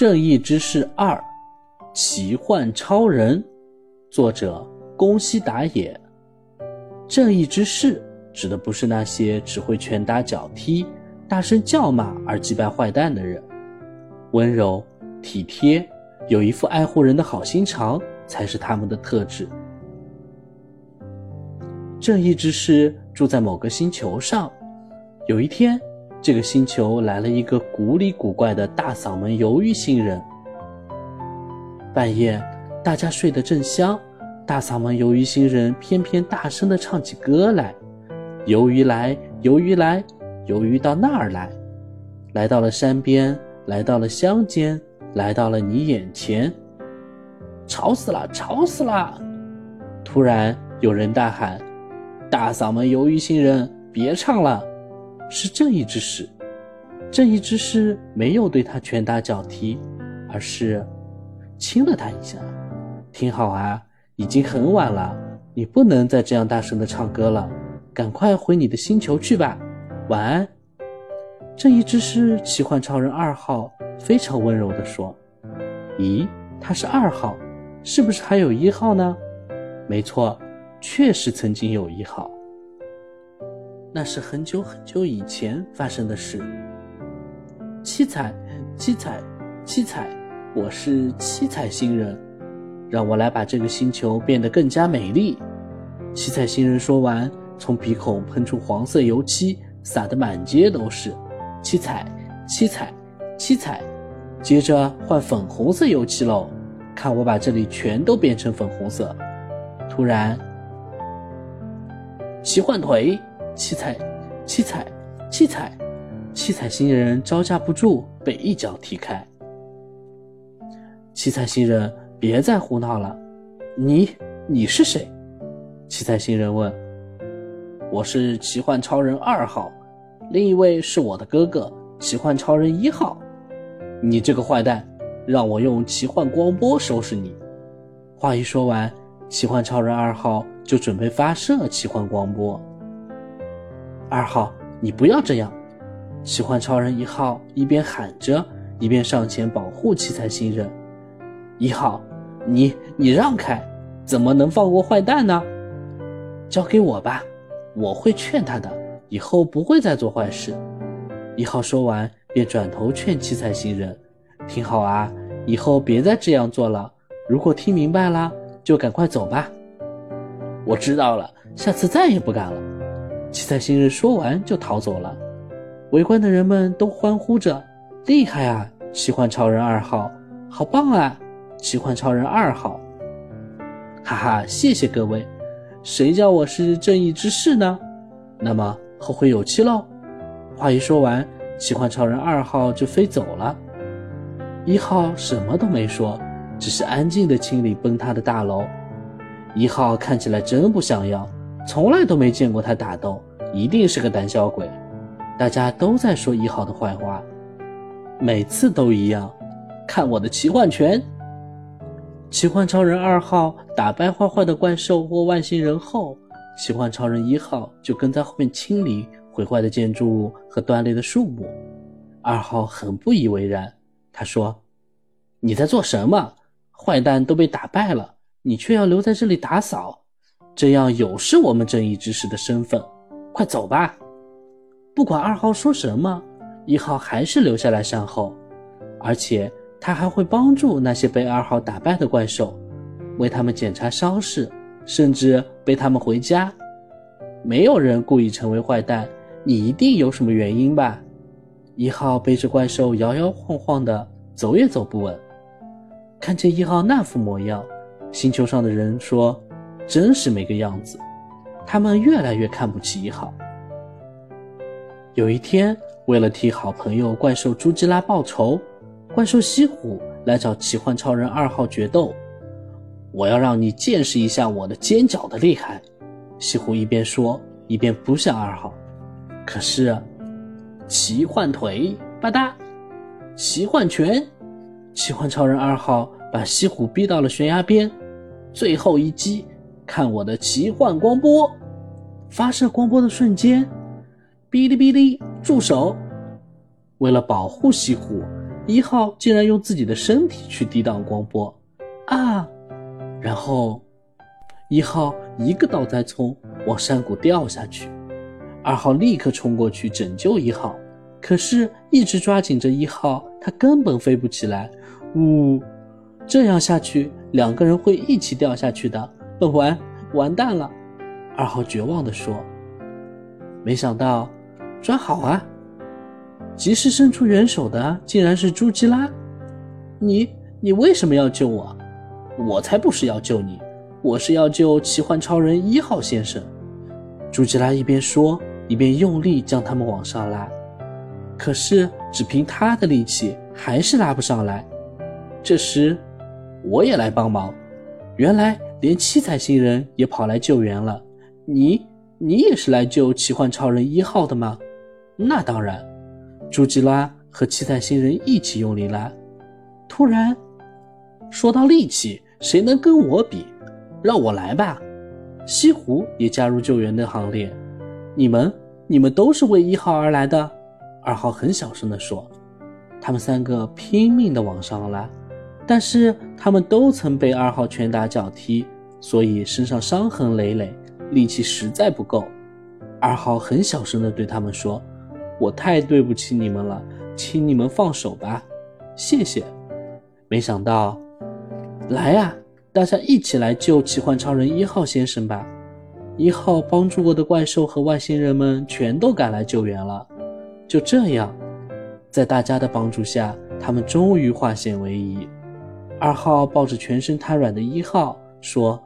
正义之士二》，奇幻超人，作者宫西达也。正义之士指的不是那些只会拳打脚踢、大声叫骂而击败坏蛋的人，温柔、体贴，有一副爱护人的好心肠才是他们的特质。正义之士住在某个星球上，有一天，这个星球来了一个古里古怪的大嗓门鱿鱼星人。半夜，大家睡得正香，大嗓门鱿鱼星人偏偏大声地唱起歌来：“鱿鱼来，鱿鱼来，鱿鱼到那儿来，来到了山边，来到了乡间，来到了你眼前。”吵死了，吵死了！突然有人大喊。大嗓门鱿鱼星人，别唱了！是正义之士。正义之士没有对他拳打脚踢，而是亲了他一下。听好啊，已经很晚了，你不能再这样大声的唱歌了，赶快回你的星球去吧。晚安。正义之士奇幻超人二号非常温柔地说：“咦，他是二号，是不是还有一号呢？”没错。确实曾经有一号，那是很久很久以前发生的事。七彩，七彩，七彩，我是七彩星人，让我来把这个星球变得更加美丽。七彩星人说完，从鼻孔喷出黄色油漆，洒得满街都是。七彩，七彩，七彩，接着换粉红色油漆喽，看我把这里全都变成粉红色。突然。奇幻腿，七彩，七彩，七彩，七彩星人招架不住，被一脚踢开。七彩星人，别再胡闹了！你，你是谁？七彩星人问。我是奇幻超人二号，另一位是我的哥哥奇幻超人一号。你这个坏蛋，让我用奇幻光波收拾你！话一说完。奇幻超人二号就准备发射奇幻光波。二号，你不要这样！奇幻超人一号一边喊着，一边上前保护七彩星人。一号，你你让开！怎么能放过坏蛋呢？交给我吧，我会劝他的，以后不会再做坏事。一号说完，便转头劝七彩星人：“听好啊，以后别再这样做了。如果听明白了。”就赶快走吧，我知道了，下次再也不敢了。七彩星人说完就逃走了。围观的人们都欢呼着：“厉害啊，奇幻超人二号，好棒啊，奇幻超人二号！”哈哈，谢谢各位。谁叫我是正义之士呢？那么后会有期喽。话一说完，奇幻超人二号就飞走了。一号什么都没说。只是安静地清理崩塌的大楼。一号看起来真不像样，从来都没见过他打斗，一定是个胆小鬼。大家都在说一号的坏话，每次都一样。看我的奇幻拳！奇幻超人二号打败坏坏的怪兽或外星人后，奇幻超人一号就跟在后面清理毁坏的建筑物和断裂的树木。二号很不以为然，他说：“你在做什么？”坏蛋都被打败了，你却要留在这里打扫，这样有失我们正义之士的身份。快走吧！不管二号说什么，一号还是留下来善后，而且他还会帮助那些被二号打败的怪兽，为他们检查伤势，甚至背他们回家。没有人故意成为坏蛋，你一定有什么原因吧？一号背着怪兽摇摇晃晃的，走也走不稳。看见一号那副模样，星球上的人说：“真是没个样子。”他们越来越看不起一号。有一天，为了替好朋友怪兽朱吉拉报仇，怪兽西虎来找奇幻超人二号决斗。我要让你见识一下我的尖角的厉害！西虎一边说，一边扑向二号。可是，奇幻腿，吧嗒，奇幻拳。奇幻超人二号把西虎逼到了悬崖边，最后一击，看我的奇幻光波！发射光波的瞬间，哔哩哔哩，住手！为了保护西虎，一号竟然用自己的身体去抵挡光波，啊！然后，一号一个倒栽葱往山谷掉下去，二号立刻冲过去拯救一号，可是，一直抓紧着一号，他根本飞不起来。呜，这样下去，两个人会一起掉下去的，完完蛋了！二号绝望地说。没想到，抓好啊！及时伸出援手的竟然是朱吉拉。你你为什么要救我？我才不是要救你，我是要救奇幻超人一号先生。朱吉拉一边说，一边用力将他们往上拉，可是只凭他的力气还是拉不上来。这时，我也来帮忙。原来连七彩星人也跑来救援了。你。你也是来救奇幻超人一号的吗？那当然。朱吉拉和七彩星人一起用力拉。突然，说到力气，谁能跟我比？让我来吧。西湖也加入救援的行列。你们，你们都是为一号而来的。二号很小声地说。他们三个拼命地往上拉，但是他们都曾被二号拳打脚踢，所以身上伤痕累累。力气实在不够，二号很小声地对他们说：“我太对不起你们了，请你们放手吧，谢谢。”没想到，来呀，大家一起来救奇幻超人一号先生吧！一号帮助过的怪兽和外星人们全都赶来救援了。就这样，在大家的帮助下，他们终于化险为夷。二号抱着全身瘫软的一号说：“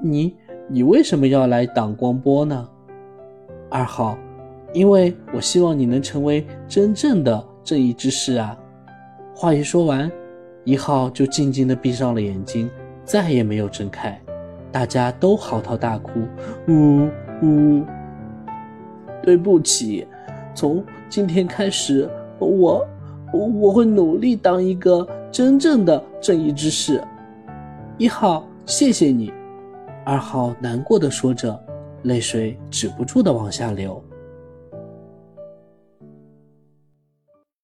你。”你为什么要来挡光波呢？二号，因为我希望你能成为真正的正义之士啊！话一说完，一号就静静地闭上了眼睛，再也没有睁开。大家都嚎啕大哭，呜呜！对不起，从今天开始，我我会努力当一个真正的正义之士。一号，谢谢你。二号难过的说着，泪水止不住的往下流。